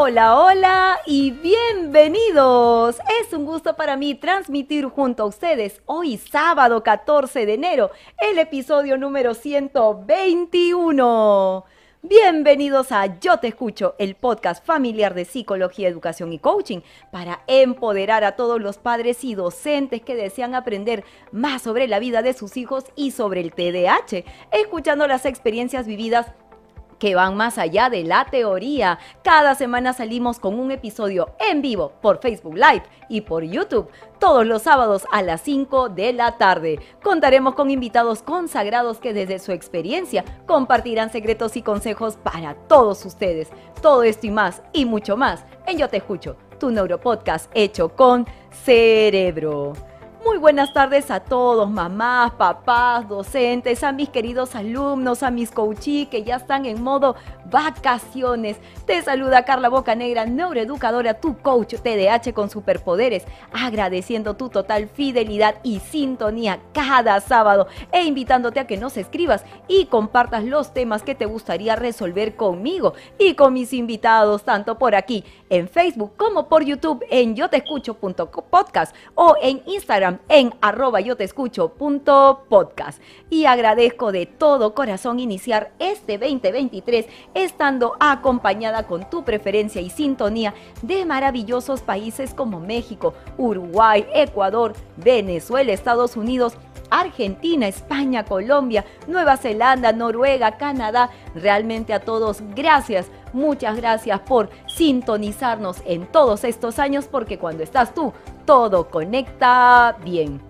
Hola, hola y bienvenidos. Es un gusto para mí transmitir junto a ustedes hoy sábado 14 de enero el episodio número 121. Bienvenidos a Yo Te Escucho, el podcast familiar de psicología, educación y coaching para empoderar a todos los padres y docentes que desean aprender más sobre la vida de sus hijos y sobre el TDAH, escuchando las experiencias vividas que van más allá de la teoría. Cada semana salimos con un episodio en vivo por Facebook Live y por YouTube todos los sábados a las 5 de la tarde. Contaremos con invitados consagrados que desde su experiencia compartirán secretos y consejos para todos ustedes. Todo esto y más y mucho más en Yo Te Escucho, tu neuropodcast hecho con cerebro. Muy buenas tardes a todos, mamás, papás, docentes, a mis queridos alumnos, a mis coachí que ya están en modo vacaciones. Te saluda Carla Bocanegra, neuroeducadora, tu coach TDH con superpoderes, agradeciendo tu total fidelidad y sintonía cada sábado e invitándote a que nos escribas y compartas los temas que te gustaría resolver conmigo y con mis invitados, tanto por aquí en Facebook como por YouTube en yo te escucho.podcast o en Instagram en arroba yo te escucho podcast. Y agradezco de todo corazón iniciar este 2023 estando acompañada con tu preferencia y sintonía de maravillosos países como México, Uruguay, Ecuador, Venezuela, Estados Unidos, Argentina, España, Colombia, Nueva Zelanda, Noruega, Canadá. Realmente a todos, gracias, muchas gracias por sintonizarnos en todos estos años porque cuando estás tú, todo conecta bien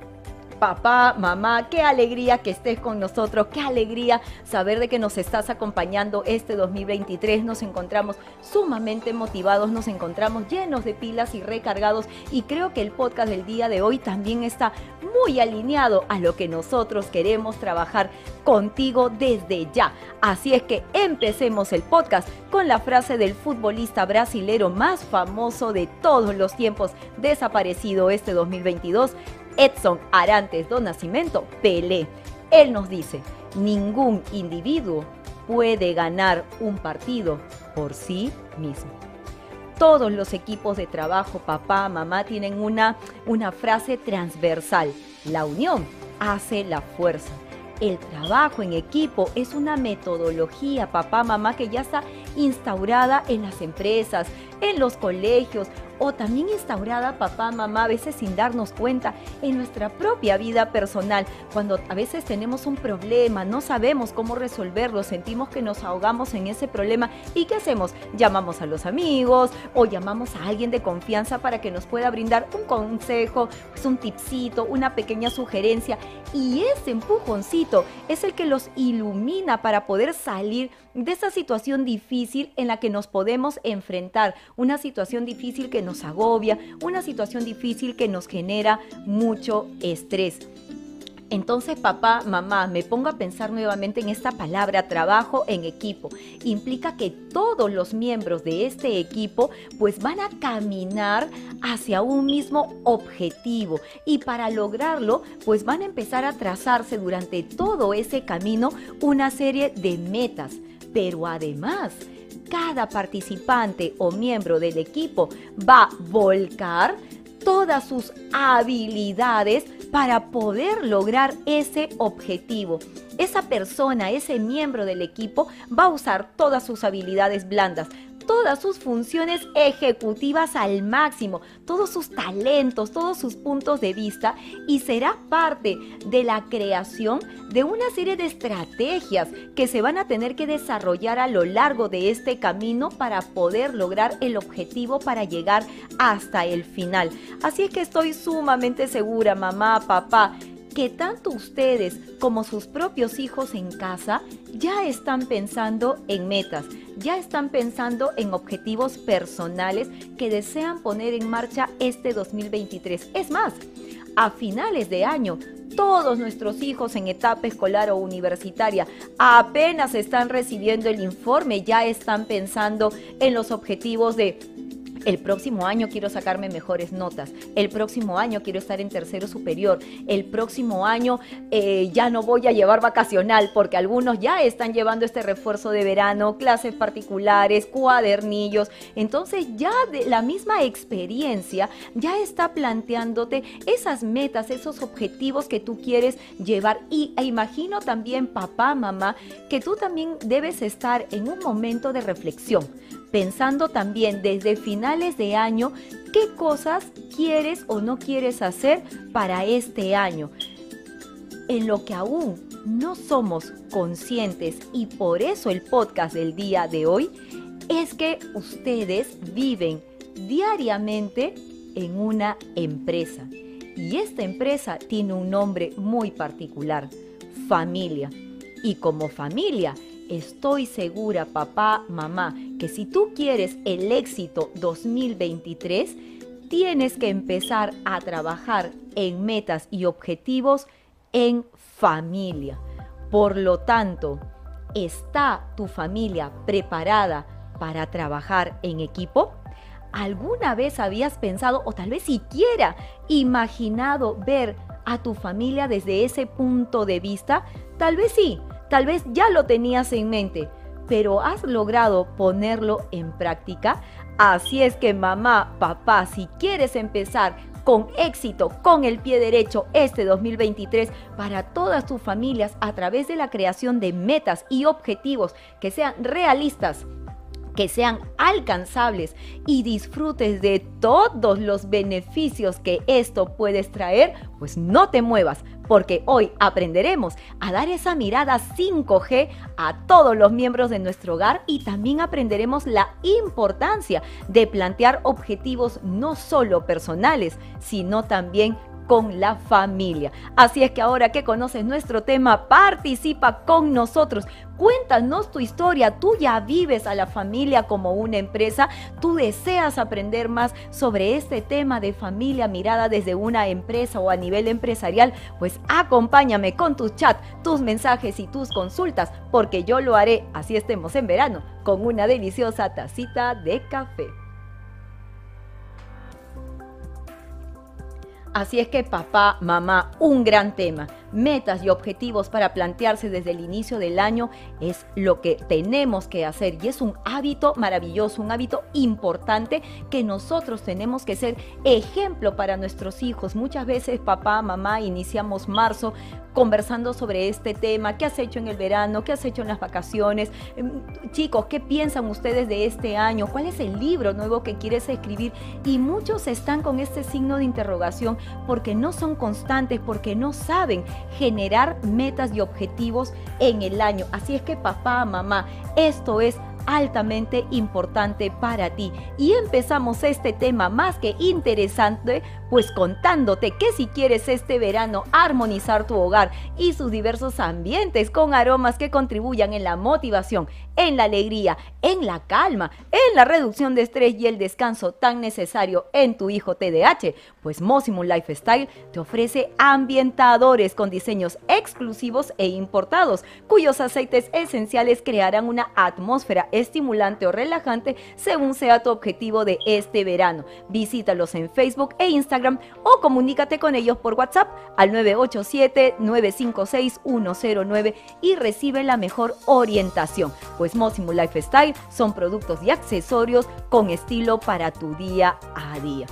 papá, mamá, qué alegría que estés con nosotros, qué alegría saber de que nos estás acompañando este 2023. Nos encontramos sumamente motivados, nos encontramos llenos de pilas y recargados y creo que el podcast del día de hoy también está muy alineado a lo que nosotros queremos trabajar contigo desde ya. Así es que empecemos el podcast con la frase del futbolista brasilero más famoso de todos los tiempos, desaparecido este 2022, Edson Arantes do Nascimento, Pelé. Él nos dice, ningún individuo puede ganar un partido por sí mismo. Todos los equipos de trabajo, papá, mamá, tienen una, una frase transversal. La unión hace la fuerza. El trabajo en equipo es una metodología, papá, mamá, que ya está instaurada en las empresas, en los colegios o también instaurada papá, mamá, a veces sin darnos cuenta en nuestra propia vida personal, cuando a veces tenemos un problema, no sabemos cómo resolverlo, sentimos que nos ahogamos en ese problema y ¿qué hacemos? Llamamos a los amigos o llamamos a alguien de confianza para que nos pueda brindar un consejo, pues un tipcito, una pequeña sugerencia y ese empujoncito es el que los ilumina para poder salir de esa situación difícil en la que nos podemos enfrentar, una situación difícil que nos agobia, una situación difícil que nos genera mucho estrés. Entonces, papá, mamá, me pongo a pensar nuevamente en esta palabra, trabajo en equipo. Implica que todos los miembros de este equipo pues van a caminar hacia un mismo objetivo y para lograrlo pues van a empezar a trazarse durante todo ese camino una serie de metas. Pero además, cada participante o miembro del equipo va a volcar todas sus habilidades para poder lograr ese objetivo. Esa persona, ese miembro del equipo va a usar todas sus habilidades blandas, todas sus funciones ejecutivas al máximo, todos sus talentos, todos sus puntos de vista y será parte de la creación de una serie de estrategias que se van a tener que desarrollar a lo largo de este camino para poder lograr el objetivo para llegar hasta el final. Así es que estoy sumamente segura, mamá, papá, que tanto ustedes como sus propios hijos en casa ya están pensando en metas, ya están pensando en objetivos personales que desean poner en marcha este 2023. Es más, a finales de año, todos nuestros hijos en etapa escolar o universitaria apenas están recibiendo el informe, ya están pensando en los objetivos de El próximo año quiero sacarme mejores notas. El próximo año quiero estar en tercero superior. El próximo año eh, ya no voy a llevar vacacional porque algunos ya están llevando este refuerzo de verano, clases particulares, cuadernillos. Entonces ya de la misma experiencia ya está planteándote esas metas, esos objetivos que tú quieres llevar. Y e imagino también, papá, mamá, que tú también debes estar en un momento de reflexión pensando también desde finales de año qué cosas quieres o no quieres hacer para este año. En lo que aún no somos conscientes y por eso el podcast del día de hoy es que ustedes viven diariamente en una empresa. Y esta empresa tiene un nombre muy particular, familia. Y como familia Estoy segura, papá, mamá, que si tú quieres el éxito 2023, tienes que empezar a trabajar en metas y objetivos en familia. Por lo tanto, ¿está tu familia preparada para trabajar en equipo? ¿Alguna vez habías pensado o tal vez siquiera imaginado ver a tu familia desde ese punto de vista? Tal vez sí, Tal vez ya lo tenías en mente, pero has logrado ponerlo en práctica. Así es que mamá, papá, si quieres empezar con éxito, con el pie derecho este 2023 para todas tus familias a través de la creación de metas y objetivos que sean realistas, que sean alcanzables y disfrutes de todos los beneficios que esto puedes traer, pues no te muevas, porque hoy aprenderemos a dar esa mirada 5G a todos los miembros de nuestro hogar y también aprenderemos la importancia de plantear objetivos no solo personales, sino también con la familia. Así es que ahora que conoces nuestro tema, participa con nosotros. Cuéntanos tu historia. Tú ya vives a la familia como una empresa. Tú deseas aprender más sobre este tema de familia mirada desde una empresa o a nivel empresarial. Pues acompáñame con tus chat, tus mensajes y tus consultas, porque yo lo haré, así estemos en verano, con una deliciosa tacita de café. Así es que papá, mamá, un gran tema metas y objetivos para plantearse desde el inicio del año es lo que tenemos que hacer y es un hábito maravilloso, un hábito importante que nosotros tenemos que ser ejemplo para nuestros hijos. Muchas veces papá, mamá, iniciamos marzo conversando sobre este tema, qué has hecho en el verano, qué has hecho en las vacaciones. Em, chicos, ¿qué piensan ustedes de este año? ¿Cuál es el libro nuevo que quieres escribir? Y muchos están con este signo de interrogación porque no son constantes, porque no saben generar metas y objetivos en el año. Así es que papá, mamá, esto es altamente importante para ti. Y empezamos este tema más que interesante, pues contándote que si quieres este verano armonizar tu hogar y sus diversos ambientes con aromas que contribuyan en la motivación, en la alegría, en la calma, en la reducción de estrés y el descanso tan necesario en tu hijo TDAH, pues Mosimum Lifestyle te ofrece ambientadores con diseños exclusivos e importados, cuyos aceites esenciales crearán una atmósfera estimulante o relajante según sea tu objetivo de este verano. Visítalos en Facebook e Instagram o comunícate con ellos por WhatsApp al 987-956-109 y recibe la mejor orientación. Pues Mosimum Lifestyle son productos y accesorios con estilo para tu día a día.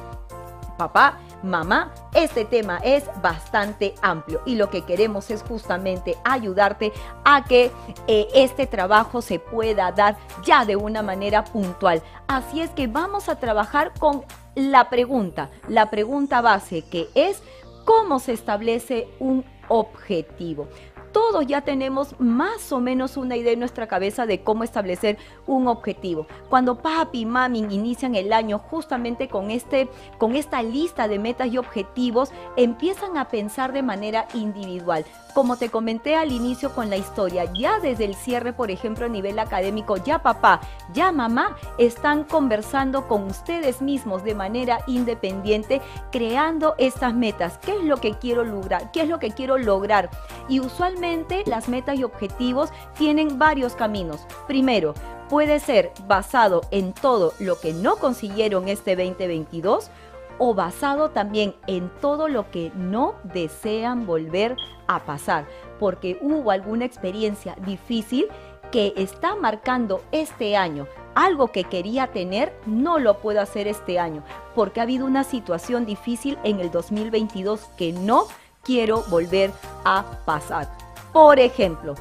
Papá, mamá, este tema es bastante amplio y lo que queremos es justamente ayudarte a que eh, este trabajo se pueda dar ya de una manera puntual. Así es que vamos a trabajar con la pregunta, la pregunta base que es cómo se establece un objetivo todos ya tenemos más o menos una idea en nuestra cabeza de cómo establecer un objetivo. Cuando papi y mami inician el año justamente con, este, con esta lista de metas y objetivos, empiezan a pensar de manera individual. Como te comenté al inicio con la historia, ya desde el cierre, por ejemplo, a nivel académico, ya papá, ya mamá están conversando con ustedes mismos de manera independiente, creando estas metas. ¿Qué es lo que quiero lograr? ¿Qué es lo que quiero lograr? Y usualmente las metas y objetivos tienen varios caminos. Primero, puede ser basado en todo lo que no consiguieron este 2022 o basado también en todo lo que no desean volver a pasar, porque hubo alguna experiencia difícil que está marcando este año. Algo que quería tener no lo puedo hacer este año, porque ha habido una situación difícil en el 2022 que no quiero volver a pasar. Por ejemplo,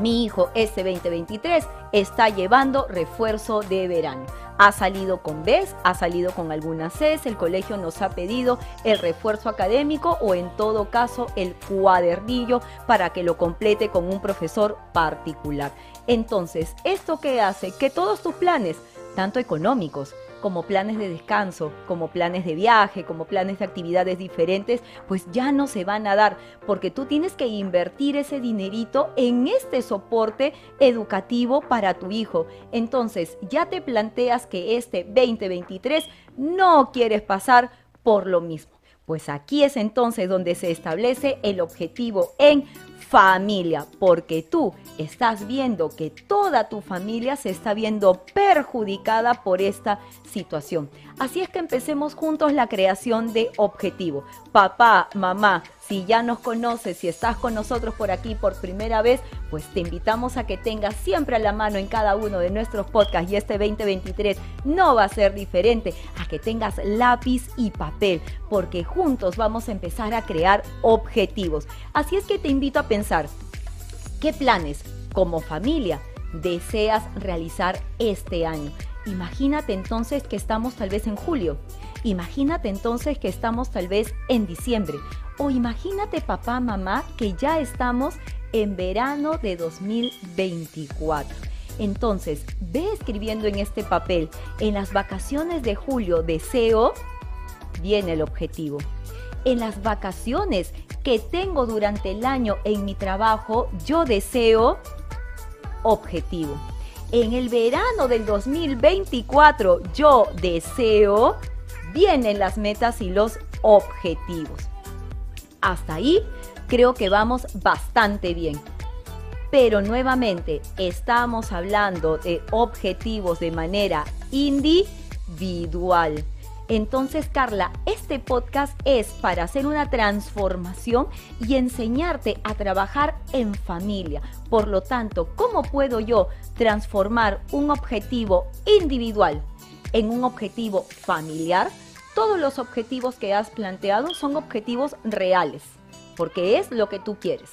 mi hijo este 2023 está llevando refuerzo de verano. Ha salido con Bs, ha salido con algunas Cs, el colegio nos ha pedido el refuerzo académico o en todo caso el cuadernillo para que lo complete con un profesor particular. Entonces, ¿esto qué hace? Que todos tus planes, tanto económicos, como planes de descanso, como planes de viaje, como planes de actividades diferentes, pues ya no se van a dar, porque tú tienes que invertir ese dinerito en este soporte educativo para tu hijo. Entonces, ya te planteas que este 2023 no quieres pasar por lo mismo. Pues aquí es entonces donde se establece el objetivo en familia, porque tú estás viendo que toda tu familia se está viendo perjudicada por esta situación. Así es que empecemos juntos la creación de objetivo. Papá, mamá, si ya nos conoces, si estás con nosotros por aquí por primera vez, pues te invitamos a que tengas siempre a la mano en cada uno de nuestros podcasts y este 2023 no va a ser diferente, a que tengas lápiz y papel, porque juntos vamos a empezar a crear objetivos. Así es que te invito a pensar, ¿qué planes como familia deseas realizar este año? Imagínate entonces que estamos tal vez en julio. Imagínate entonces que estamos tal vez en diciembre. O imagínate papá, mamá, que ya estamos en verano de 2024. Entonces, ve escribiendo en este papel, en las vacaciones de julio deseo, viene el objetivo. En las vacaciones que tengo durante el año en mi trabajo, yo deseo, objetivo. En el verano del 2024, yo deseo, vienen las metas y los objetivos. Hasta ahí creo que vamos bastante bien. Pero nuevamente estamos hablando de objetivos de manera individual. Entonces, Carla, este podcast es para hacer una transformación y enseñarte a trabajar en familia. Por lo tanto, ¿cómo puedo yo transformar un objetivo individual en un objetivo familiar? todos los objetivos que has planteado son objetivos reales, porque es lo que tú quieres.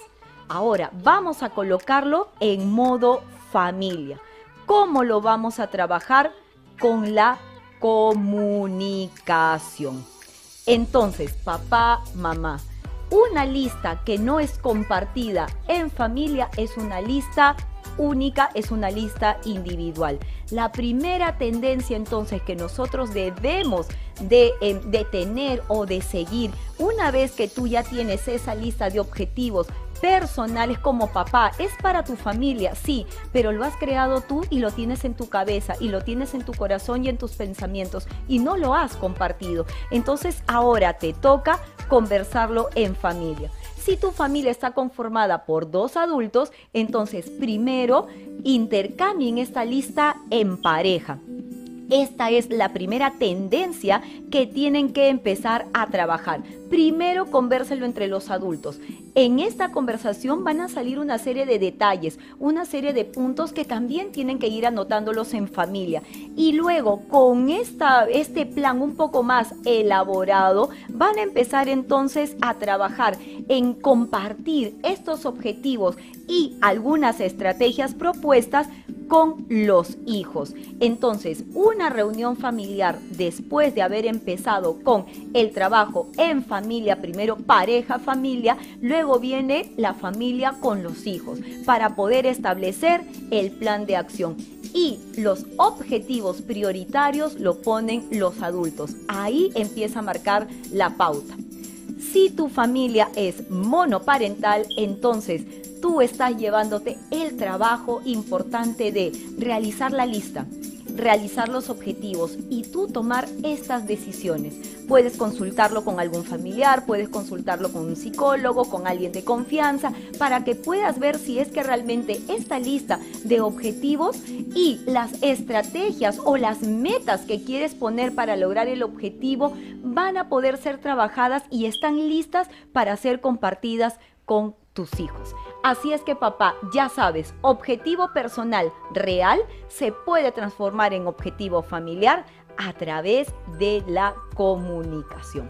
Ahora, vamos a colocarlo en modo familia. ¿Cómo lo vamos a trabajar? Con la comunicación. Entonces, papá, mamá, una lista que no es compartida en familia es una lista única, es una lista individual. La primera tendencia entonces que nosotros debemos de, de, tener o de seguir, una vez que tú ya tienes esa lista de objetivos personales como papá, es para tu familia, sí, pero lo has creado tú y lo tienes en tu cabeza y lo tienes en tu corazón y en tus pensamientos y no lo has compartido. Entonces ahora te toca conversarlo en familia. Si tu familia está conformada por dos adultos, entonces primero intercambien esta lista en pareja. Esta es la primera tendencia que tienen que empezar a trabajar. Primero convérselo entre los adultos. En esta conversación van a salir una serie de detalles, una serie de puntos que también tienen que ir anotándolos en familia. Y luego, con esta, este plan un poco más elaborado, van a empezar entonces a trabajar en compartir estos objetivos y algunas estrategias propuestas con los hijos. Entonces, una reunión familiar después de haber empezado con el trabajo en familia, primero pareja, familia, luego viene la familia con los hijos, para poder establecer el plan de acción. Y los objetivos prioritarios lo ponen los adultos. Ahí empieza a marcar la pauta. Si tu familia es monoparental, entonces tú estás llevándote el trabajo importante de realizar la lista realizar los objetivos y tú tomar estas decisiones. Puedes consultarlo con algún familiar, puedes consultarlo con un psicólogo, con alguien de confianza, para que puedas ver si es que realmente esta lista de objetivos y las estrategias o las metas que quieres poner para lograr el objetivo van a poder ser trabajadas y están listas para ser compartidas con tus hijos. Así es que papá, ya sabes, objetivo personal real se puede transformar en objetivo familiar a través de la comunicación.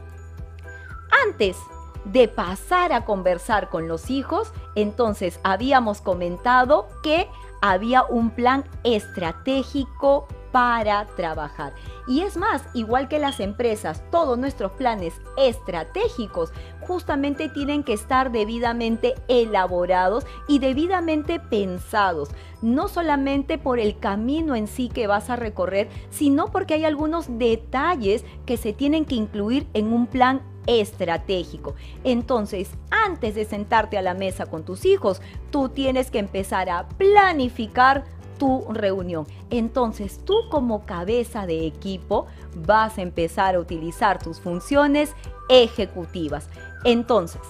Antes de pasar a conversar con los hijos, entonces habíamos comentado que había un plan estratégico para trabajar. Y es más, igual que las empresas, todos nuestros planes estratégicos justamente tienen que estar debidamente elaborados y debidamente pensados, no solamente por el camino en sí que vas a recorrer, sino porque hay algunos detalles que se tienen que incluir en un plan estratégico. Entonces, antes de sentarte a la mesa con tus hijos, tú tienes que empezar a planificar tu reunión. Entonces tú como cabeza de equipo vas a empezar a utilizar tus funciones ejecutivas. Entonces,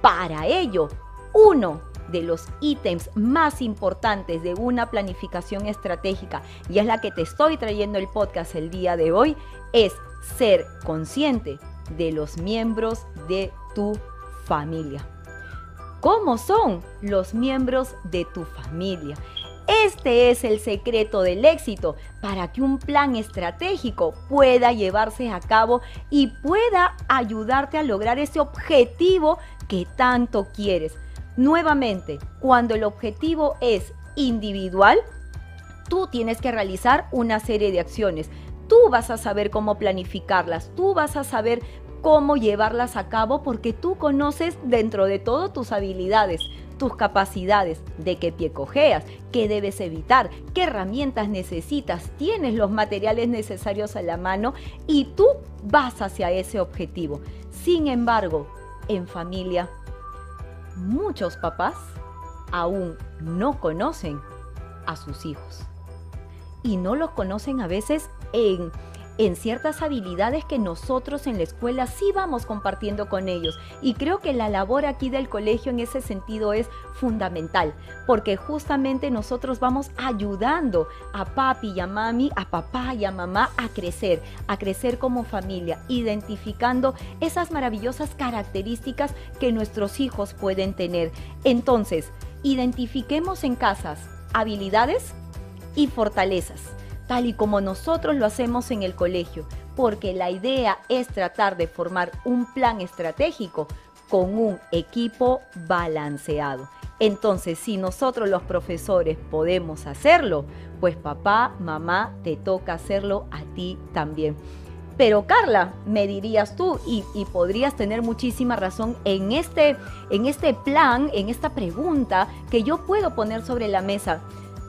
para ello, uno de los ítems más importantes de una planificación estratégica, y es la que te estoy trayendo el podcast el día de hoy, es ser consciente de los miembros de tu familia. ¿Cómo son los miembros de tu familia? Este es el secreto del éxito para que un plan estratégico pueda llevarse a cabo y pueda ayudarte a lograr ese objetivo que tanto quieres. Nuevamente, cuando el objetivo es individual, tú tienes que realizar una serie de acciones. Tú vas a saber cómo planificarlas, tú vas a saber cómo llevarlas a cabo porque tú conoces dentro de todo tus habilidades, tus capacidades, de qué pie cojeas, qué debes evitar, qué herramientas necesitas, tienes los materiales necesarios a la mano y tú vas hacia ese objetivo. Sin embargo, en familia, muchos papás aún no conocen a sus hijos. Y no los conocen a veces en en ciertas habilidades que nosotros en la escuela sí vamos compartiendo con ellos. Y creo que la labor aquí del colegio en ese sentido es fundamental, porque justamente nosotros vamos ayudando a papi y a mami, a papá y a mamá a crecer, a crecer como familia, identificando esas maravillosas características que nuestros hijos pueden tener. Entonces, identifiquemos en casas habilidades y fortalezas tal y como nosotros lo hacemos en el colegio, porque la idea es tratar de formar un plan estratégico con un equipo balanceado. Entonces, si nosotros los profesores podemos hacerlo, pues papá, mamá, te toca hacerlo a ti también. Pero Carla, me dirías tú, y, podrías tener muchísima razón en este, en este plan, en esta pregunta que yo puedo poner sobre la mesa.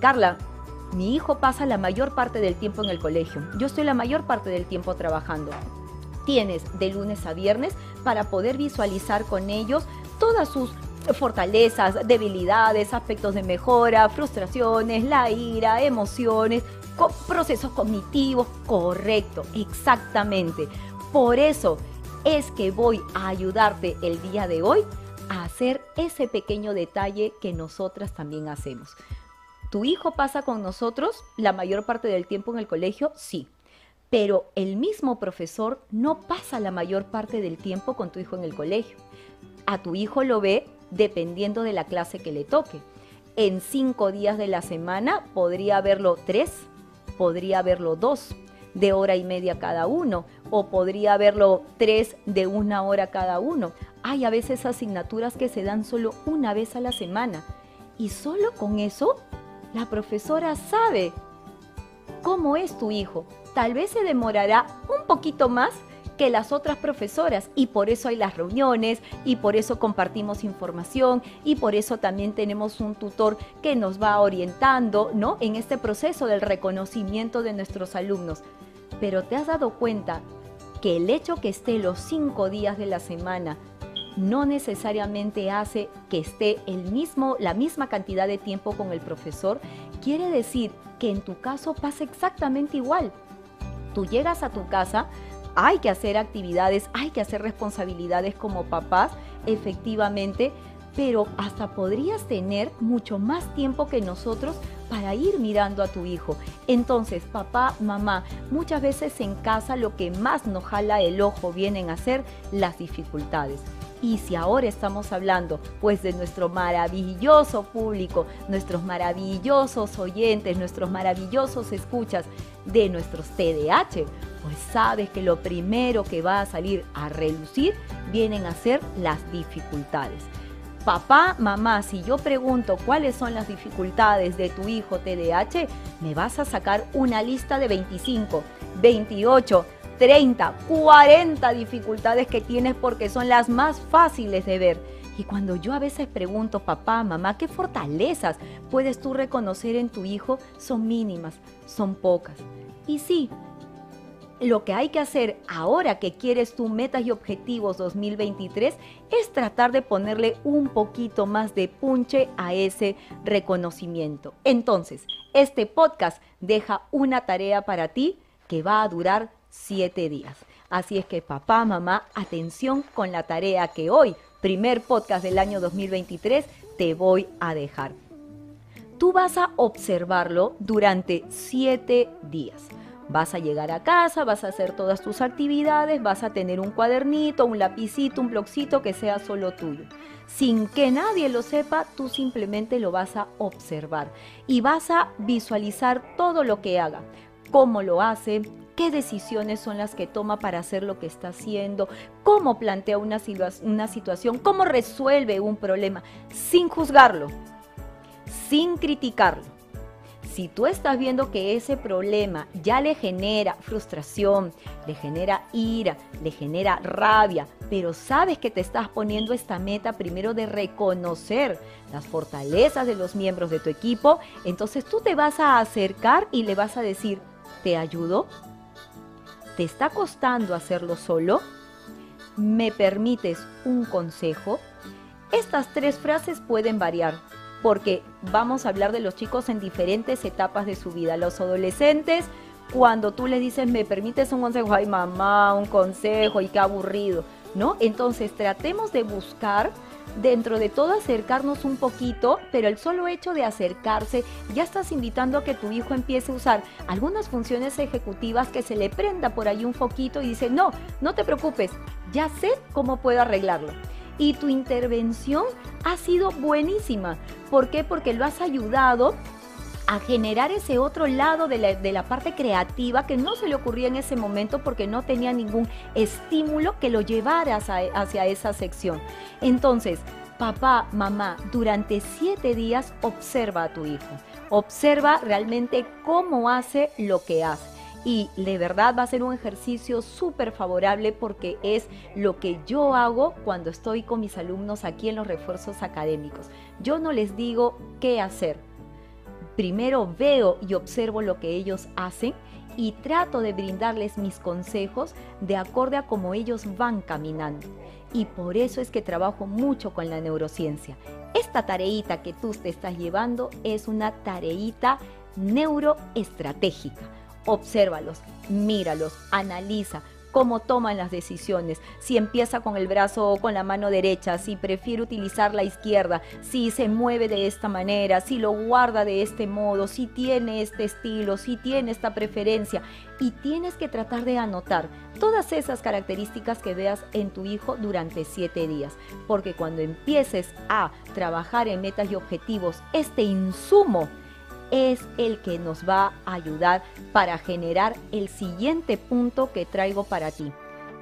Carla, mi hijo pasa la mayor parte del tiempo en el colegio. Yo estoy la mayor parte del tiempo trabajando. Tienes de lunes a viernes para poder visualizar con ellos todas sus fortalezas, debilidades, aspectos de mejora, frustraciones, la ira, emociones, procesos cognitivos. Correcto, exactamente. Por eso es que voy a ayudarte el día de hoy a hacer ese pequeño detalle que nosotras también hacemos. ¿Tu hijo pasa con nosotros la mayor parte del tiempo en el colegio? Sí. Pero el mismo profesor no pasa la mayor parte del tiempo con tu hijo en el colegio. A tu hijo lo ve dependiendo de la clase que le toque. En cinco días de la semana podría verlo tres, podría verlo dos de hora y media cada uno, o podría verlo tres de una hora cada uno. Hay a veces asignaturas que se dan solo una vez a la semana. Y solo con eso la profesora sabe cómo es tu hijo. Tal vez se demorará un poquito más que las otras profesoras y por eso hay las reuniones y por eso compartimos información y por eso también tenemos un tutor que nos va orientando, ¿no? En este proceso del reconocimiento de nuestros alumnos. Pero te has dado cuenta que el hecho que esté los cinco días de la semana no necesariamente hace que esté el mismo, la misma cantidad de tiempo con el profesor, quiere decir que en tu caso pasa exactamente igual. Tú llegas a tu casa, hay que hacer actividades, hay que hacer responsabilidades como papás, efectivamente, pero hasta podrías tener mucho más tiempo que nosotros para ir mirando a tu hijo. Entonces, papá, mamá, muchas veces en casa lo que más nos jala el ojo vienen a ser las dificultades. Y si ahora estamos hablando pues de nuestro maravilloso público, nuestros maravillosos oyentes, nuestros maravillosos escuchas de nuestros TDAH, pues sabes que lo primero que va a salir a relucir vienen a ser las dificultades. Papá, mamá, si yo pregunto cuáles son las dificultades de tu hijo TDAH, me vas a sacar una lista de 25, 28, 30, 40 dificultades que tienes porque son las más fáciles de ver. Y cuando yo a veces pregunto, papá, mamá, ¿qué fortalezas puedes tú reconocer en tu hijo? Son mínimas, son pocas. Y sí, lo que hay que hacer ahora que quieres tu metas y objetivos 2023 es tratar de ponerle un poquito más de punche a ese reconocimiento. Entonces, este podcast deja una tarea para ti que va a durar siete días. Así es que papá, mamá, atención con la tarea que hoy, primer podcast del año 2023, te voy a dejar. Tú vas a observarlo durante siete días. Vas a llegar a casa, vas a hacer todas tus actividades, vas a tener un cuadernito, un lapicito, un bloccito que sea solo tuyo. Sin que nadie lo sepa, tú simplemente lo vas a observar y vas a visualizar todo lo que haga, cómo lo hace, qué decisiones son las que toma para hacer lo que está haciendo, cómo plantea una, una situación, cómo resuelve un problema, sin juzgarlo, sin criticarlo. Si tú estás viendo que ese problema ya le genera frustración, le genera ira, le genera rabia, pero sabes que te estás poniendo esta meta primero de reconocer las fortalezas de los miembros de tu equipo, entonces tú te vas a acercar y le vas a decir, ¿te ayudo? ¿Te está costando hacerlo solo? ¿Me permites un consejo? Estas tres frases pueden variar porque vamos a hablar de los chicos en diferentes etapas de su vida. Los adolescentes, cuando tú les dices, me permites un consejo, ay mamá, un consejo y qué aburrido, ¿no? Entonces tratemos de buscar dentro de todo acercarnos un poquito, pero el solo hecho de acercarse ya estás invitando a que tu hijo empiece a usar algunas funciones ejecutivas que se le prenda por ahí un foquito y dice, no, no te preocupes, ya sé cómo puedo arreglarlo. Y tu intervención ha sido buenísima. ¿Por qué? Porque lo has ayudado a generar ese otro lado de la, parte creativa que no se le ocurría en ese momento porque no tenía ningún estímulo que lo llevara hacia, esa sección. Entonces, papá, mamá, durante siete días observa a tu hijo. Observa realmente cómo hace lo que hace. Y de verdad va a ser un ejercicio súper favorable porque es lo que yo hago cuando estoy con mis alumnos aquí en los refuerzos académicos. Yo no les digo qué hacer, primero veo y observo lo que ellos hacen y trato de brindarles mis consejos de acorde a cómo ellos van caminando. Y por eso es que trabajo mucho con la neurociencia. Esta tareita que tú te estás llevando es una tareita neuroestratégica. Obsérvalos, míralos, analiza, cómo toman las decisiones, si empieza con el brazo o con la mano derecha, si prefiere utilizar la izquierda, si se mueve de esta manera, si lo guarda de este modo, si tiene este estilo, si tiene esta preferencia. Y tienes que tratar de anotar todas esas características que veas en tu hijo durante siete días, porque cuando empieces a trabajar en metas y objetivos, este insumo, es el que nos va a ayudar para generar el siguiente punto que traigo para ti.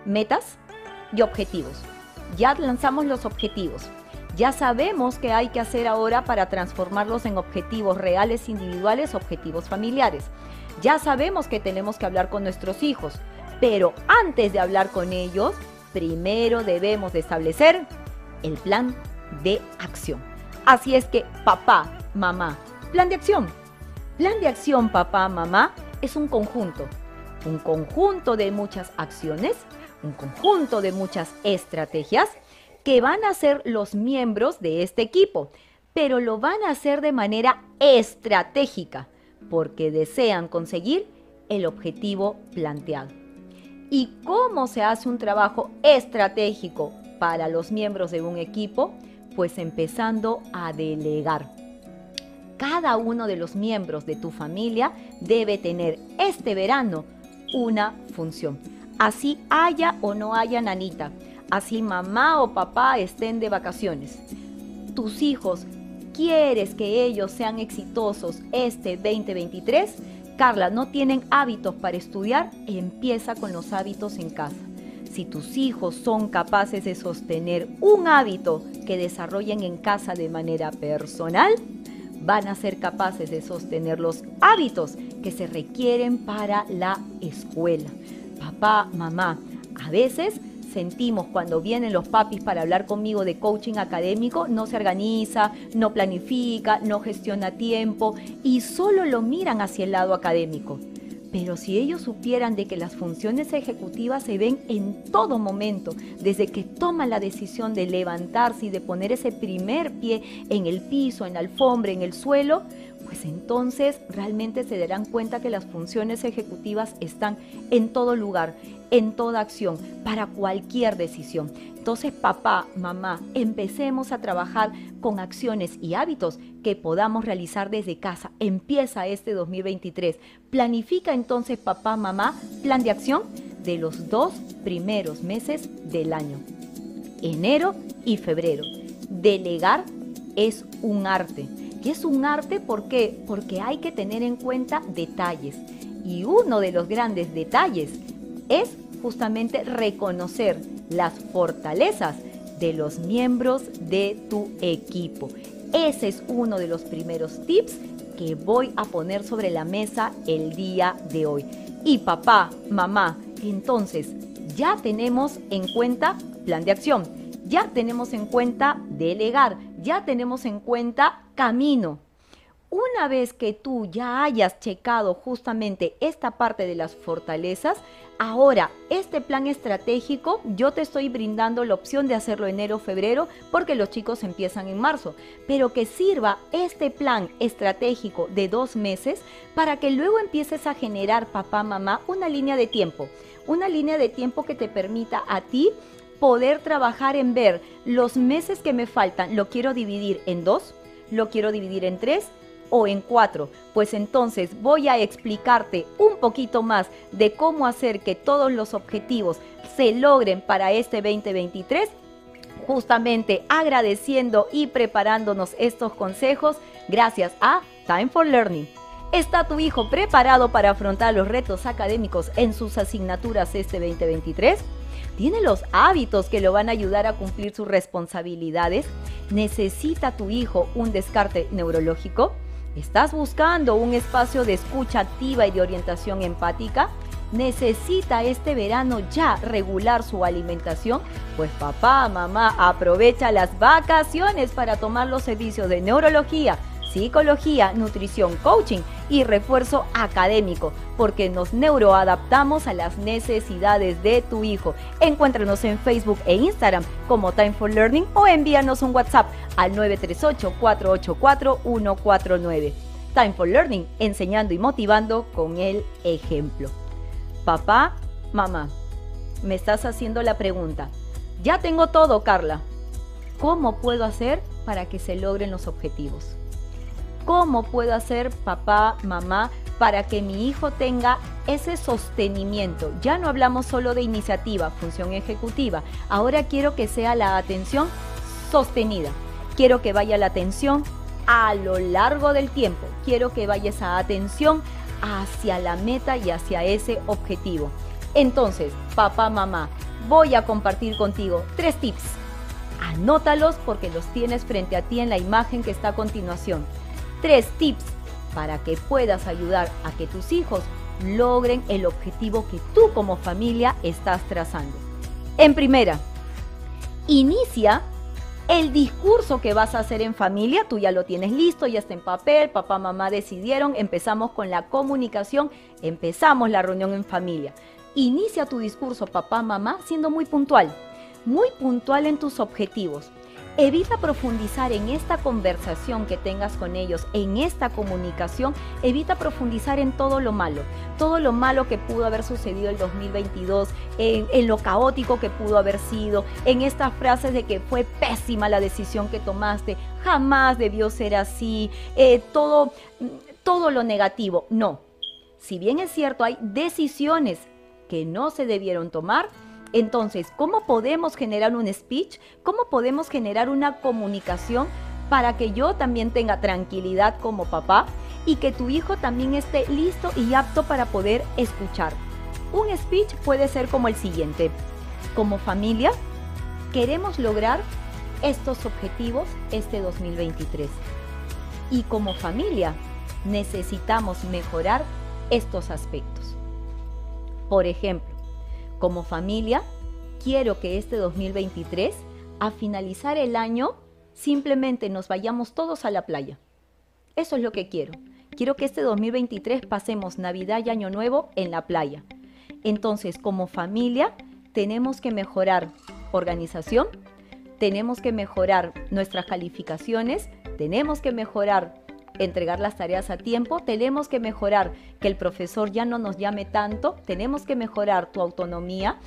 Metas y objetivos. Ya lanzamos los objetivos. Ya sabemos qué hay que hacer ahora para transformarlos en objetivos reales individuales, objetivos familiares. Ya sabemos que tenemos que hablar con nuestros hijos, pero antes de hablar con ellos, primero debemos de establecer el plan de acción. Así es que papá, mamá, Plan de acción. Plan de acción, papá, mamá, es un conjunto. Un conjunto de muchas acciones, un conjunto de muchas estrategias que van a ser los miembros de este equipo, pero lo van a hacer de manera estratégica. porque desean conseguir el objetivo planteado. ¿Y cómo se hace un trabajo estratégico para los miembros de un equipo? Pues empezando a delegar. Cada uno de los miembros de tu familia debe tener este verano una función. Así haya o no haya nanita, así mamá o papá estén de vacaciones. Tus hijos, ¿quieres que ellos sean exitosos este 2023? Carla, ¿no tienen hábitos para estudiar? Empieza con los hábitos en casa. Si tus hijos son capaces de sostener un hábito que desarrollen en casa de manera personal, van a ser capaces de sostener los hábitos que se requieren para la escuela. Papá, mamá, a veces sentimos cuando vienen los papis para hablar conmigo de coaching académico, no se organiza, no planifica, no gestiona tiempo y solo lo miran hacia el lado académico. Pero si ellos supieran de que las funciones ejecutivas se ven en todo momento, desde que toman la decisión de levantarse y de poner ese primer pie en el piso, en la alfombra, en el suelo, pues entonces realmente se darán cuenta que las funciones ejecutivas están en todo lugar, en toda acción, para cualquier decisión. Entonces, papá, mamá, empecemos a trabajar con acciones y hábitos que podamos realizar desde casa. Empieza este 2023. Planifica entonces, papá, mamá, plan de acción de los dos primeros meses del año, enero y febrero. Delegar es un arte. Y es un arte ¿por qué? porque hay que tener en cuenta detalles. Y uno de los grandes detalles es justamente reconocer las fortalezas de los miembros de tu equipo. Ese es uno de los primeros tips que voy a poner sobre la mesa el día de hoy. Y papá, mamá, entonces ya tenemos en cuenta plan de acción, ya tenemos en cuenta delegar, ya tenemos en cuenta camino. Una vez que tú ya hayas checado justamente esta parte de las fortalezas, Ahora, este plan estratégico, yo te estoy brindando la opción de hacerlo enero, febrero, porque los chicos empiezan en marzo, pero que sirva este plan estratégico de dos meses para que luego empieces a generar, papá, mamá, una línea de tiempo, una línea de tiempo que te permita a ti poder trabajar en ver los meses que me faltan, lo quiero dividir en dos, lo quiero dividir en tres, o en cuatro, pues entonces voy a explicarte un poquito más de cómo hacer que todos los objetivos se logren para este 2023 justamente agradeciendo y preparándonos estos consejos gracias a Time for Learning. ¿Está tu hijo preparado para afrontar los retos académicos en sus asignaturas este 2023? ¿Tiene los hábitos que lo van a ayudar a cumplir sus responsabilidades? ¿Necesita tu hijo un descarte neurológico? ¿Estás buscando un espacio de escucha activa y de orientación empática? ¿Necesita este verano ya regular su alimentación? Pues papá, mamá, aprovecha las vacaciones para tomar los servicios de neurología, psicología, nutrición, coaching y refuerzo académico, porque nos neuroadaptamos a las necesidades de tu hijo. Encuéntranos en Facebook e Instagram como Time for Learning o envíanos un WhatsApp al 938-484-149. Time for Learning, enseñando y motivando con el ejemplo. Papá, mamá, me estás haciendo la pregunta. Ya tengo todo, Carla. ¿Cómo puedo hacer para que se logren los objetivos? ¿Cómo puedo hacer, papá, mamá, para que mi hijo tenga ese sostenimiento? Ya no hablamos solo de iniciativa, función ejecutiva. Ahora quiero que sea la atención sostenida. Quiero que vaya la atención a lo largo del tiempo. Quiero que vaya esa atención hacia la meta y hacia ese objetivo. Entonces, papá, mamá, voy a compartir contigo tres tips. Anótalos porque los tienes frente a ti en la imagen que está a continuación tres tips para que puedas ayudar a que tus hijos logren el objetivo que tú como familia estás trazando. En primera, inicia el discurso que vas a hacer en familia, tú ya lo tienes listo, ya está en papel, papá, mamá decidieron, empezamos con la comunicación, empezamos la reunión en familia. Inicia tu discurso, papá, mamá, siendo muy puntual, muy puntual en tus objetivos. Evita profundizar en esta conversación que tengas con ellos, en esta comunicación, evita profundizar en todo lo malo, todo lo malo que pudo haber sucedido el 2022, en, lo caótico que pudo haber sido, en estas frases de que fue pésima la decisión que tomaste, jamás debió ser así, eh, todo, todo lo negativo. No, si bien es cierto, hay decisiones que no se debieron tomar, entonces, ¿cómo podemos generar un speech? ¿Cómo podemos generar una comunicación para que yo también tenga tranquilidad como papá y que tu hijo también esté listo y apto para poder escuchar? Un speech puede ser como el siguiente. Como familia, queremos lograr estos objetivos este 2023. Y como familia, necesitamos mejorar estos aspectos. Por ejemplo, como familia, quiero que este 2023, a finalizar el año, simplemente nos vayamos todos a la playa. Eso es lo que quiero. Quiero que este 2023 pasemos Navidad y Año Nuevo en la playa. Entonces, como familia, tenemos que mejorar organización, tenemos que mejorar nuestras calificaciones, tenemos que mejorar entregar las tareas a tiempo, tenemos que mejorar que el profesor ya no nos llame tanto, tenemos que mejorar tu autonomía.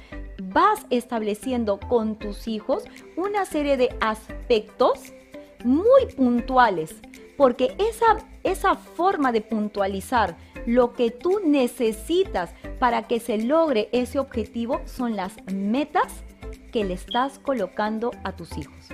Vas estableciendo con tus hijos una serie de aspectos muy puntuales, porque esa, esa forma de puntualizar lo que tú necesitas para que se logre ese objetivo son las metas que le estás colocando a tus hijos.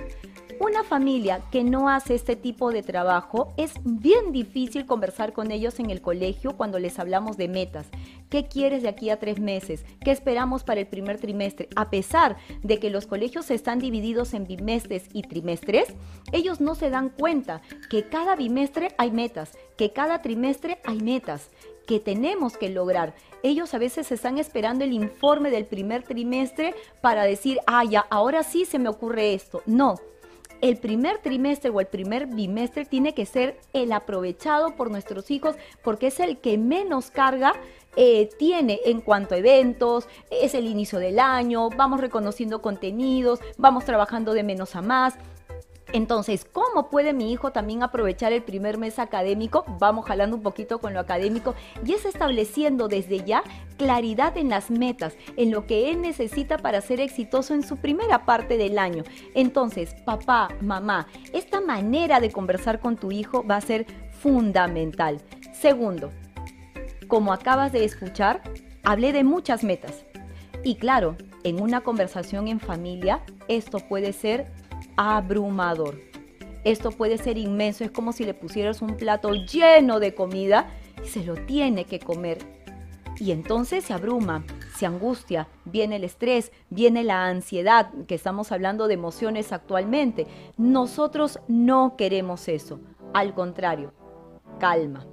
Una familia que no hace este tipo de trabajo es bien difícil conversar con ellos en el colegio cuando les hablamos de metas. ¿Qué quieres de aquí a tres meses? ¿Qué esperamos para el primer trimestre? A pesar de que los colegios están divididos en bimestres y trimestres, ellos no se dan cuenta que cada bimestre hay metas, que cada trimestre hay metas que tenemos que lograr. Ellos a veces están esperando el informe del primer trimestre para decir, ah, ya, ahora sí se me ocurre esto. No, el primer trimestre o el primer bimestre tiene que ser el aprovechado por nuestros hijos porque es el que menos carga eh, tiene en cuanto a eventos, es el inicio del año, vamos reconociendo contenidos, vamos trabajando de menos a más. Entonces, ¿cómo puede mi hijo también aprovechar el primer mes académico? Vamos jalando un poquito con lo académico y es estableciendo desde ya claridad en las metas, en lo que él necesita para ser exitoso en su primera parte del año. Entonces, papá, mamá, esta manera de conversar con tu hijo va a ser fundamental. Segundo, como acabas de escuchar, hablé de muchas metas. Y claro, en una conversación en familia, esto puede ser abrumador. Esto puede ser inmenso, es como si le pusieras un plato lleno de comida y se lo tiene que comer. Y entonces se abruma, se angustia, viene el estrés, viene la ansiedad, que estamos hablando de emociones actualmente. Nosotros no queremos eso, al contrario, calma.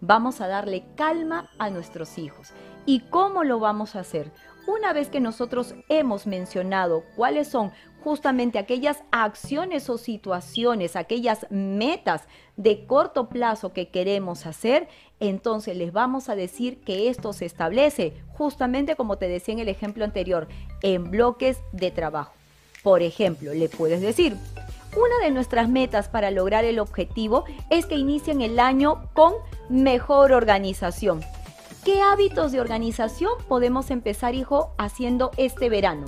Vamos a darle calma a nuestros hijos. ¿Y cómo lo vamos a hacer? Una vez que nosotros hemos mencionado cuáles son justamente aquellas acciones o situaciones, aquellas metas de corto plazo que queremos hacer, entonces les vamos a decir que esto se establece justamente como te decía en el ejemplo anterior, en bloques de trabajo. Por ejemplo, le puedes decir, una de nuestras metas para lograr el objetivo es que inicien el año con mejor organización. ¿Qué hábitos de organización podemos empezar, hijo, haciendo este verano?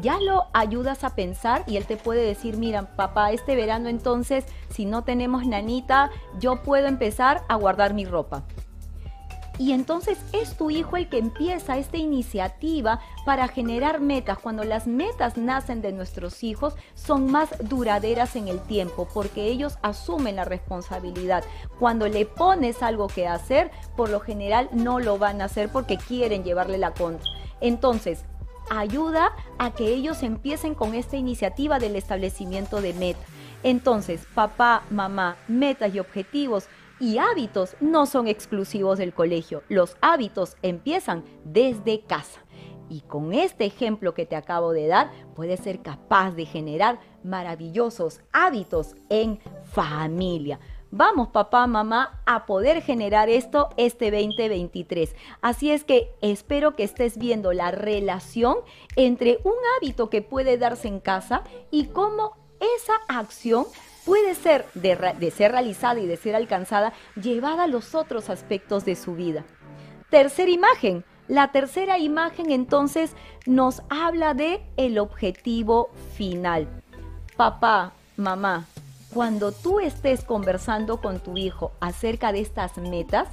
Ya lo ayudas a pensar y él te puede decir, mira, papá, este verano entonces, si no tenemos nanita, yo puedo empezar a guardar mi ropa. Y entonces es tu hijo el que empieza esta iniciativa para generar metas. Cuando las metas nacen de nuestros hijos, son más duraderas en el tiempo porque ellos asumen la responsabilidad. Cuando le pones algo que hacer, por lo general no lo van a hacer porque quieren llevarle la contra. Entonces, ayuda a que ellos empiecen con esta iniciativa del establecimiento de metas. Entonces, papá, mamá, metas y objetivos y hábitos no son exclusivos del colegio. Los hábitos empiezan desde casa. Y con este ejemplo que te acabo de dar, puedes ser capaz de generar maravillosos hábitos en familia. Vamos papá, mamá, a poder generar esto este 2023. Así es que espero que estés viendo la relación entre un hábito que puede darse en casa y cómo esa acción puede ser de, ser realizada y de ser alcanzada llevada a los otros aspectos de su vida. Tercera imagen. La tercera imagen entonces nos habla de el objetivo final. Papá, mamá, cuando tú estés conversando con tu hijo acerca de estas metas,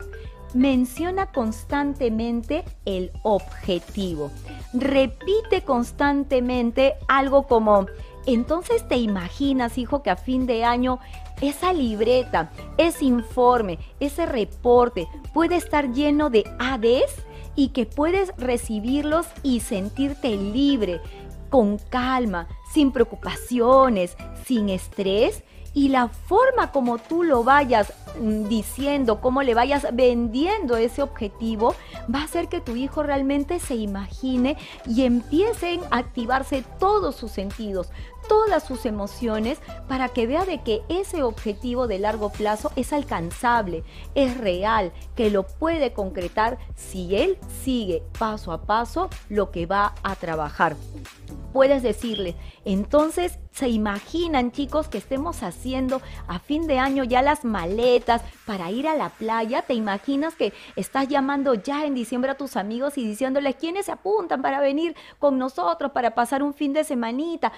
menciona constantemente el objetivo. Repite constantemente algo como, entonces te imaginas, hijo, que a fin de año esa libreta, ese informe, ese reporte puede estar lleno de ADs y que puedes recibirlos y sentirte libre, con calma, sin preocupaciones, sin estrés y la forma como tú lo vayas mm, diciendo, cómo le vayas vendiendo ese objetivo, va a hacer que tu hijo realmente se imagine y empiecen a activarse todos sus sentidos, todas sus emociones para que vea de que ese objetivo de largo plazo es alcanzable, es real, que lo puede concretar si él sigue paso a paso lo que va a trabajar puedes decirle. Entonces, se imaginan, chicos, que estemos haciendo a fin de año ya las maletas para ir a la playa. ¿Te imaginas que estás llamando ya en diciembre a tus amigos y diciéndoles quiénes se apuntan para venir con nosotros para pasar un fin de semanita?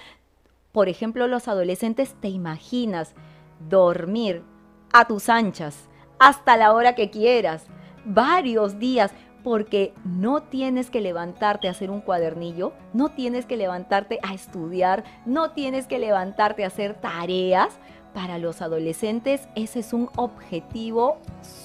Por ejemplo, los adolescentes, ¿te imaginas dormir a tus anchas hasta la hora que quieras? Varios días porque no tienes que levantarte a hacer un cuadernillo, no tienes que levantarte a estudiar, no tienes que levantarte a hacer tareas. Para los adolescentes ese es un objetivo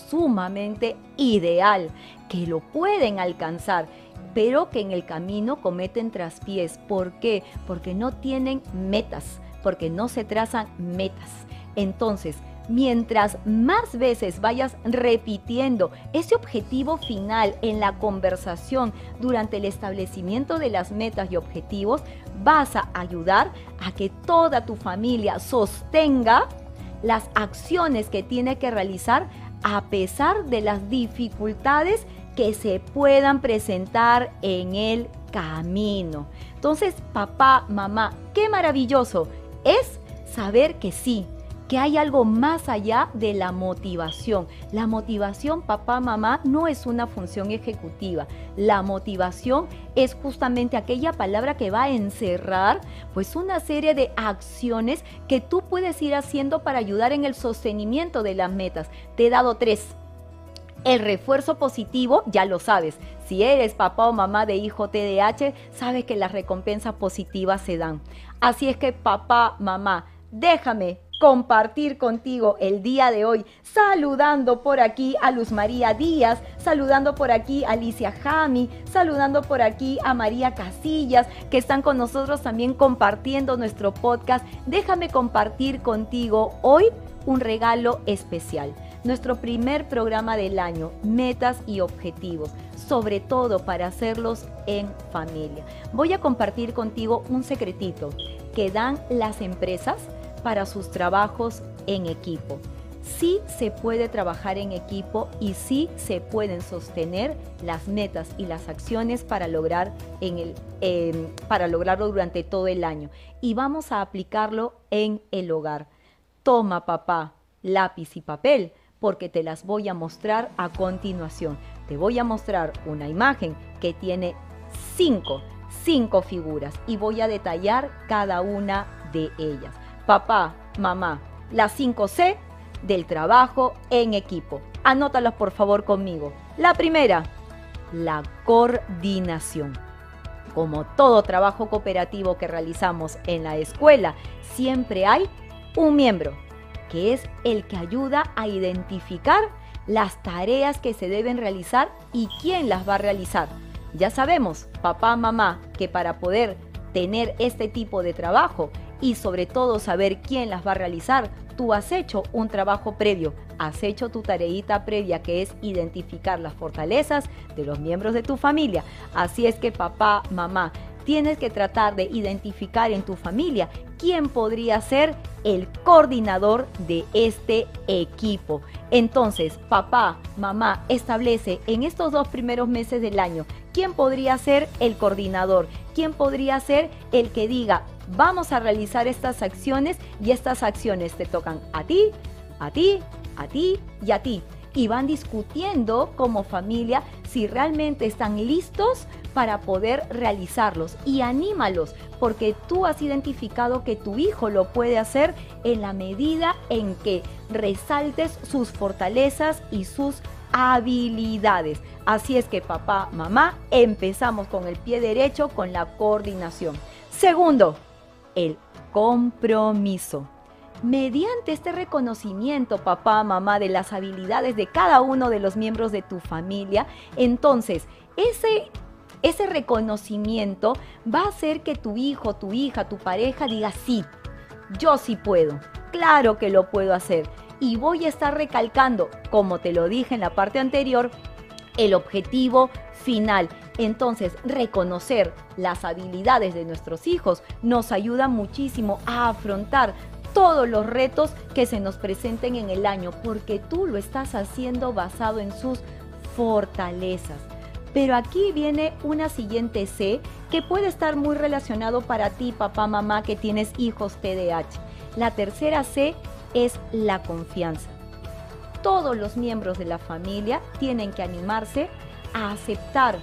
sumamente ideal, que lo pueden alcanzar, pero que en el camino cometen traspiés. ¿Por qué? Porque no tienen metas, porque no se trazan metas. Entonces, mientras más veces vayas repitiendo ese objetivo final en la conversación durante el establecimiento de las metas y objetivos, vas a ayudar a que toda tu familia sostenga las acciones que tiene que realizar a pesar de las dificultades que se puedan presentar en el camino. Entonces, papá, mamá, qué maravilloso es saber que sí, que hay algo más allá de la motivación. La motivación, papá, mamá, no es una función ejecutiva. La motivación es justamente aquella palabra que va a encerrar pues una serie de acciones que tú puedes ir haciendo para ayudar en el sostenimiento de las metas. Te he dado tres. El refuerzo positivo, ya lo sabes. Si eres papá o mamá de hijo TDAH, sabes que las recompensas positivas se dan. Así es que papá, mamá, déjame compartir contigo el día de hoy, saludando por aquí a Luz María Díaz, saludando por aquí a Alicia Jami, saludando por aquí a María Casillas, que están con nosotros también compartiendo nuestro podcast. Déjame compartir contigo hoy un regalo especial. Nuestro primer programa del año, metas y objetivos, sobre todo para hacerlos en familia. Voy a compartir contigo un secretito que dan las empresas para sus trabajos en equipo. Sí se puede trabajar en equipo y sí se pueden sostener las metas y las acciones para, lograr en el, para lograrlo durante todo el año. Y vamos a aplicarlo en el hogar. Toma papá lápiz y papel porque te las voy a mostrar a continuación. Te voy a mostrar una imagen que tiene cinco, cinco figuras y voy a detallar cada una de ellas papá, mamá, las 5C del trabajo en equipo. Anótalas por favor conmigo. La primera, la coordinación. Como todo trabajo cooperativo que realizamos en la escuela, siempre hay un miembro, que es el que ayuda a identificar las tareas que se deben realizar y quién las va a realizar. Ya sabemos, papá, mamá, que para poder tener este tipo de trabajo y sobre todo saber quién las va a realizar, tú has hecho un trabajo previo, has hecho tu tareita previa que es identificar las fortalezas de los miembros de tu familia. Así es que papá, mamá, tienes que tratar de identificar en tu familia quién podría ser el coordinador de este equipo. Entonces, papá, mamá, establece en estos dos primeros meses del año quién podría ser el coordinador, quién podría ser el que diga, vamos a realizar estas acciones y estas acciones te tocan a ti, a ti, a ti y a ti y van discutiendo como familia si realmente están listos para poder realizarlos y anímalos porque tú has identificado que tu hijo lo puede hacer en la medida en que resaltes sus fortalezas y sus habilidades. Así es que papá, mamá, empezamos con el pie derecho con la coordinación. Segundo, el compromiso. Mediante este reconocimiento, papá, mamá, de las habilidades de cada uno de los miembros de tu familia, entonces ese, ese reconocimiento va a hacer que tu hijo, tu hija, tu pareja diga, sí, yo sí puedo, claro que lo puedo hacer. Y voy a estar recalcando, como te lo dije en la parte anterior, el objetivo final. Entonces, reconocer las habilidades de nuestros hijos nos ayuda muchísimo a afrontar todos los retos que se nos presenten en el año, porque tú lo estás haciendo basado en sus fortalezas. Pero aquí viene una siguiente C que puede estar muy relacionado para ti, papá, mamá, que tienes hijos TDAH. La tercera C es la confianza. Todos los miembros de la familia tienen que animarse a aceptar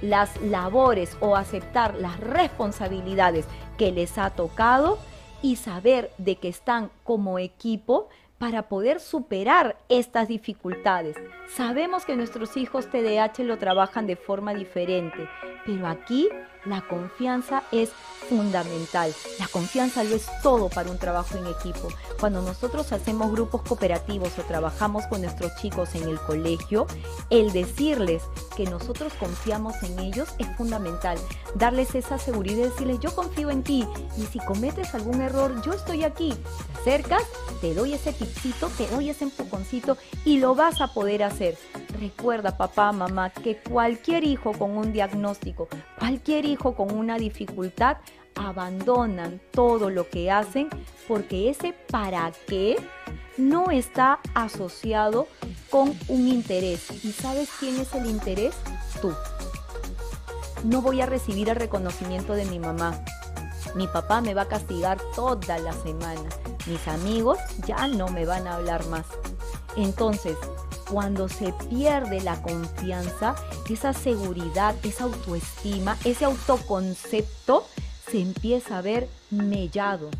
las labores o aceptar las responsabilidades que les ha tocado y saber de que están como equipo para poder superar estas dificultades. Sabemos que nuestros hijos TDAH lo trabajan de forma diferente, pero aquí la confianza es fundamental. La confianza lo es todo para un trabajo en equipo. Cuando nosotros hacemos grupos cooperativos o trabajamos con nuestros chicos en el colegio, el decirles que nosotros confiamos en ellos es fundamental. Darles esa seguridad decirles, yo confío en ti y si cometes algún error, yo estoy aquí. Te acercas, te doy ese tipcito, te doy ese empujoncito y lo vas a poder hacer. Recuerda, papá, mamá, que cualquier hijo con un diagnóstico, cualquier hijo con una dificultad, abandonan todo lo que hacen porque ese para qué no está asociado con un interés. ¿Y sabes quién es el interés? Tú. No voy a recibir el reconocimiento de mi mamá. Mi papá me va a castigar toda la semana. Mis amigos ya no me van a hablar más. Entonces, cuando se pierde la confianza, esa seguridad, esa autoestima, ese autoconcepto, se empieza a ver mellado.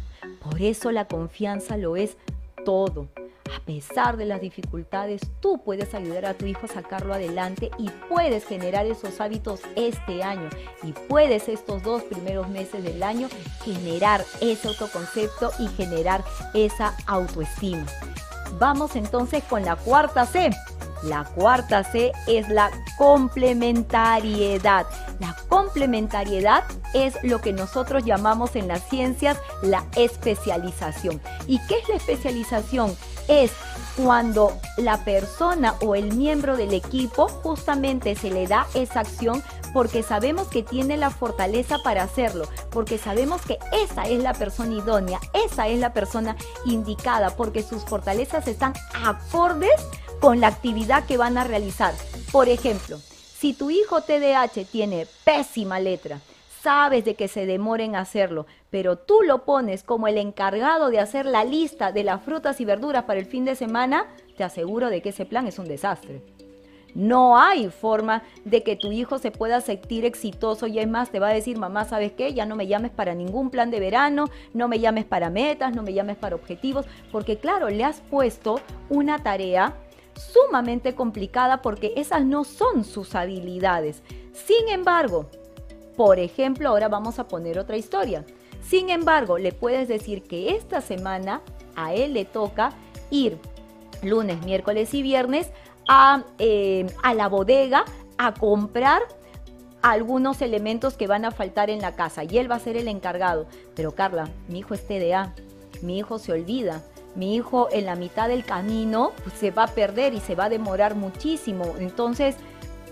Por eso la confianza lo es todo. A pesar de las dificultades, tú puedes ayudar a tu hijo a sacarlo adelante y puedes generar esos hábitos este año. Y puedes estos dos primeros meses del año generar ese autoconcepto y generar esa autoestima. Vamos entonces con la cuarta C. La cuarta C es la complementariedad. La complementariedad es lo que nosotros llamamos en las ciencias la especialización. ¿Y qué es la especialización? Es cuando la persona o el miembro del equipo justamente se le da esa acción porque sabemos que tiene la fortaleza para hacerlo, porque sabemos que esa es la persona idónea, esa es la persona indicada, porque sus fortalezas están acordes con la actividad que van a realizar. Por ejemplo, si tu hijo TDAH tiene pésima letra, sabes de que se demora en hacerlo, pero tú lo pones como el encargado de hacer la lista de las frutas y verduras para el fin de semana, te aseguro de que ese plan es un desastre. No hay forma de que tu hijo se pueda sentir exitoso y es más, te va a decir, mamá, ¿sabes qué? Ya no me llames para ningún plan de verano, no me llames para metas, no me llames para objetivos, porque claro, le has puesto una tarea sumamente complicada porque esas no son sus habilidades. Sin embargo, por ejemplo, ahora vamos a poner otra historia. Sin embargo, le puedes decir que esta semana a él le toca ir lunes, miércoles y viernes a, eh, a la bodega a comprar algunos elementos que van a faltar en la casa y él va a ser el encargado. Pero Carla, mi hijo es TDA, mi hijo se olvida, mi hijo en la mitad del camino pues, se va a perder y se va a demorar muchísimo. Entonces,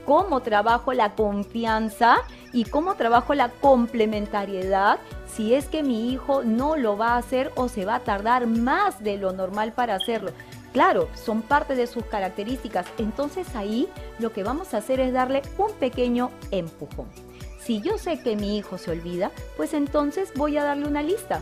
cómo trabajo la confianza y cómo trabajo la complementariedad si es que mi hijo no lo va a hacer o se va a tardar más de lo normal para hacerlo. Claro, son parte de sus características. Entonces ahí lo que vamos a hacer es darle un pequeño empujón. Si yo sé que mi hijo se olvida, pues entonces voy a darle una lista.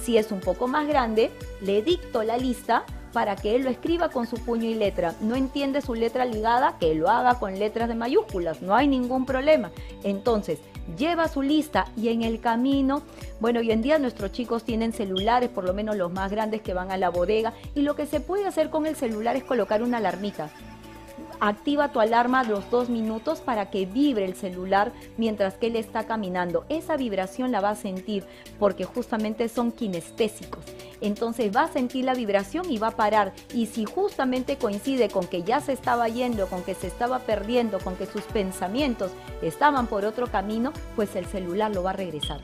Si es un poco más grande, le dicto la lista para que él lo escriba con su puño y letra. No entiende su letra ligada, que lo haga con letras de mayúsculas, no hay ningún problema. Entonces, lleva su lista y en el camino, bueno, hoy en día nuestros chicos tienen celulares, por lo menos los más grandes que van a la bodega, y lo que se puede hacer con el celular es colocar una alarmita activa tu alarma los dos minutos para que vibre el celular mientras que él está caminando. Esa vibración la va a sentir porque justamente son kinestésicos. Entonces va a sentir la vibración y va a parar. Y si justamente coincide con que ya se estaba yendo, con que se estaba perdiendo, con que sus pensamientos estaban por otro camino, pues el celular lo va a regresar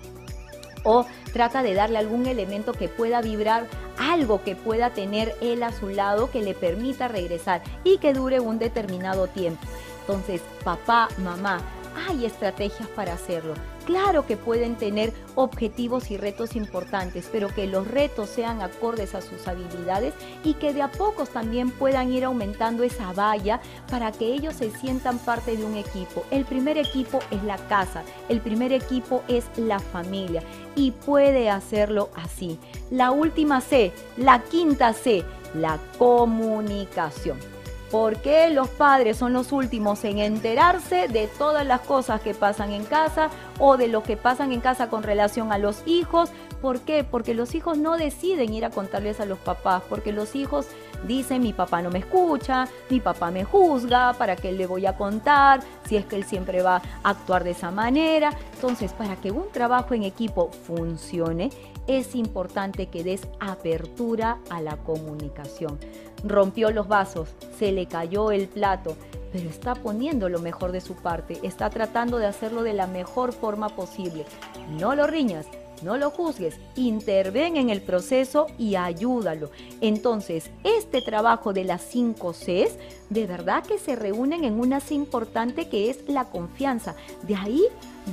o trata de darle algún elemento que pueda vibrar, algo que pueda tener él a su lado que le permita regresar y que dure un determinado tiempo. Entonces, papá, mamá, hay estrategias para hacerlo. Claro que pueden tener objetivos y retos importantes, pero que los retos sean acordes a sus habilidades y que de a pocos también puedan ir aumentando esa valla para que ellos se sientan parte de un equipo. El primer equipo es la casa, el primer equipo es la familia y puede hacerlo así. La última C, la quinta C, la comunicación. ¿Por qué los padres son los últimos en enterarse de todas las cosas que pasan en casa o de lo que pasan en casa con relación a los hijos? ¿Por qué? Porque los hijos no deciden ir a contarles a los papás, porque los hijos dicen mi papá no me escucha, mi papá me juzga, ¿para qué le voy a contar? Si es que él siempre va a actuar de esa manera. Entonces, para que un trabajo en equipo funcione, es importante que des apertura a la comunicación rompió los vasos, se le cayó el plato, pero está poniendo lo mejor de su parte, está tratando de hacerlo de la mejor forma posible. No lo riñas, no lo juzgues, interven en el proceso y ayúdalo. Entonces, este trabajo de las 5 Cs, de verdad que se reúnen en una C importante que es la confianza. De ahí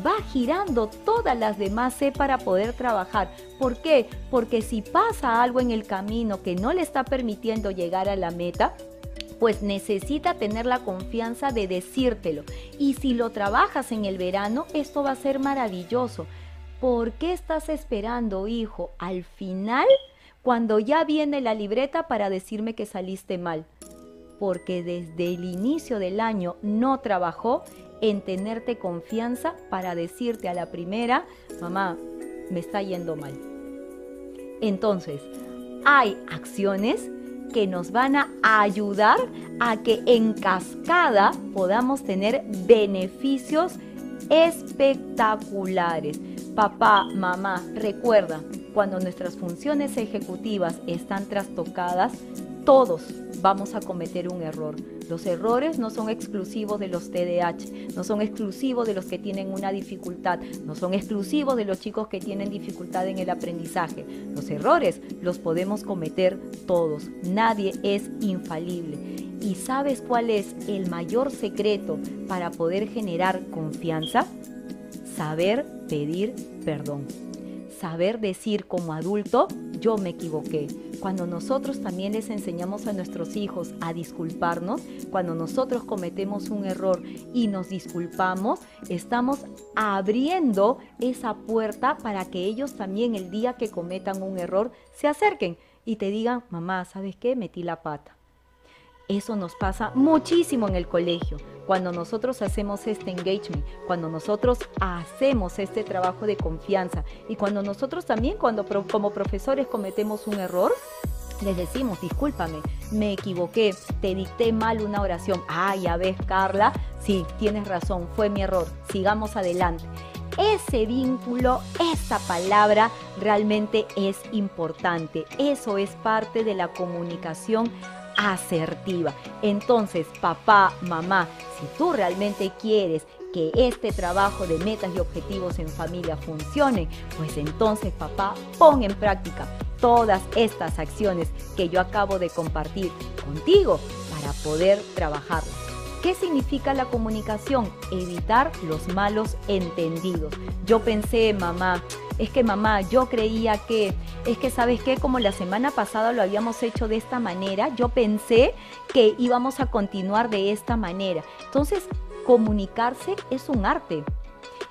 va girando todas las demás C para poder trabajar. ¿Por qué? Porque si pasa algo en el camino que no le está permitiendo llegar a la meta, pues necesita tener la confianza de decírtelo. Y si lo trabajas en el verano, esto va a ser maravilloso. ¿Por qué estás esperando, hijo, al final, cuando ya viene la libreta para decirme que saliste mal? Porque desde el inicio del año no trabajó en tenerte confianza para decirte a la primera, mamá, me está yendo mal. Entonces, hay acciones que nos van a ayudar a que en cascada podamos tener beneficios espectaculares. Papá, mamá, recuerda, cuando nuestras funciones ejecutivas están trastocadas, todos vamos a cometer un error. Los errores no son exclusivos de los TDAH, no son exclusivos de los que tienen una dificultad, no son exclusivos de los chicos que tienen dificultad en el aprendizaje. Los errores los podemos cometer todos, nadie es infalible. ¿Y sabes cuál es el mayor secreto para poder generar confianza? Saber pedir perdón. Saber decir como adulto, yo me equivoqué cuando nosotros también les enseñamos a nuestros hijos a disculparnos, cuando nosotros cometemos un error y nos disculpamos, estamos abriendo esa puerta para que ellos también el día que cometan un error se acerquen y te digan, mamá, ¿sabes qué? Metí la pata. Eso nos pasa muchísimo en el colegio. Cuando nosotros hacemos este engagement, cuando nosotros hacemos este trabajo de confianza y cuando nosotros también, cuando como profesores cometemos un error, les decimos, discúlpame, me equivoqué, te dicté mal una oración. Ah, ya ves, Carla, sí, tienes razón, fue mi error, sigamos adelante. Ese vínculo, esa palabra realmente es importante. Eso es parte de la comunicación asertiva. Entonces, papá, mamá, si tú realmente quieres que este trabajo de metas y objetivos en familia funcione, pues entonces, papá, pon en práctica todas estas acciones que yo acabo de compartir contigo para poder trabajar. ¿Qué significa la comunicación? Evitar los malos entendidos. Yo pensé, mamá, es que mamá, yo creía que, es que sabes qué, como la semana pasada lo habíamos hecho de esta manera, yo pensé que íbamos a continuar de esta manera. Entonces, comunicarse es un arte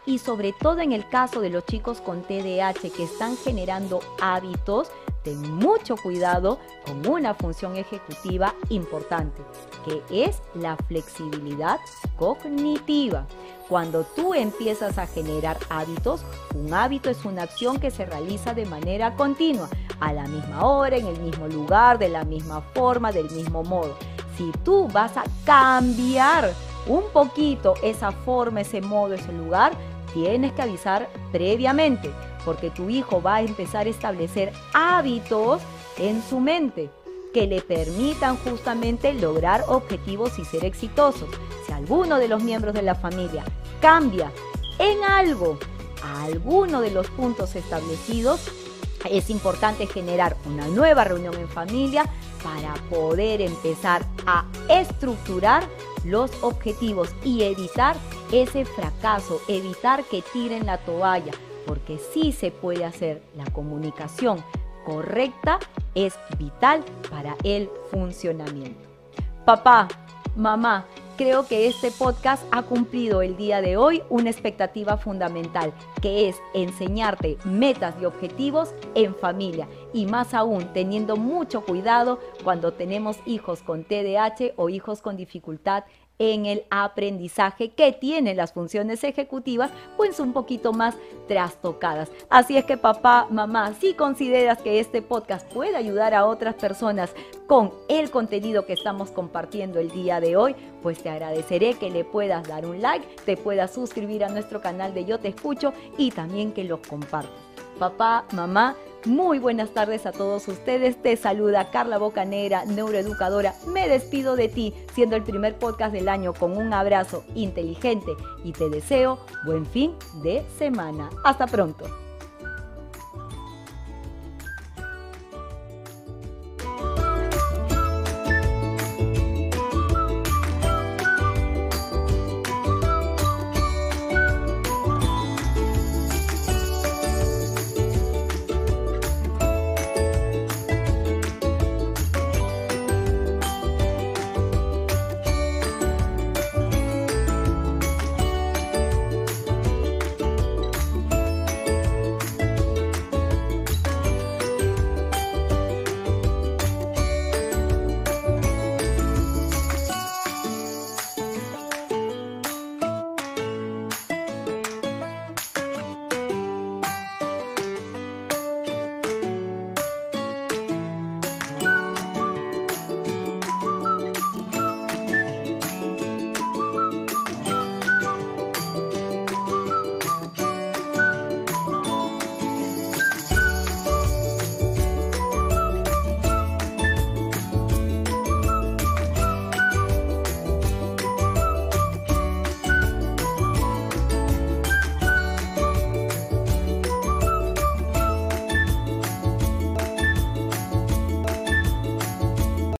y sobre todo en el caso de los chicos con TDAH que están generando hábitos, ten mucho cuidado con una función ejecutiva importante, que es la flexibilidad cognitiva. Cuando tú empiezas a generar hábitos, un hábito es una acción que se realiza de manera continua, a la misma hora, en el mismo lugar, de la misma forma, del mismo modo. Si tú vas a cambiar un poquito esa forma, ese modo, ese lugar, tienes que avisar previamente, porque tu hijo va a empezar a establecer hábitos en su mente que le permitan justamente lograr objetivos y ser exitosos. Si alguno de los miembros de la familia cambia en algo a alguno de los puntos establecidos, es importante generar una nueva reunión en familia para poder empezar a estructurar los objetivos y evitar ese fracaso, evitar que tiren la toalla, porque sí se puede hacer la comunicación correcta, es vital para el funcionamiento. Papá, mamá, creo que este podcast ha cumplido el día de hoy una expectativa fundamental, que es enseñarte metas y objetivos en familia y más aún teniendo mucho cuidado cuando tenemos hijos con TDAH o hijos con dificultad en el aprendizaje que tienen las funciones ejecutivas, pues un poquito más trastocadas. Así es que papá, mamá, si consideras que este podcast puede ayudar a otras personas con el contenido que estamos compartiendo el día de hoy, pues te agradeceré que le puedas dar un like, te puedas suscribir a nuestro canal de Yo Te Escucho y también que lo compartas. Papá, mamá, muy buenas tardes a todos ustedes. Te saluda Carla Bocanera, neuroeducadora. Me despido de ti, siendo el primer podcast del año con un abrazo inteligente y te deseo buen fin de semana. Hasta pronto.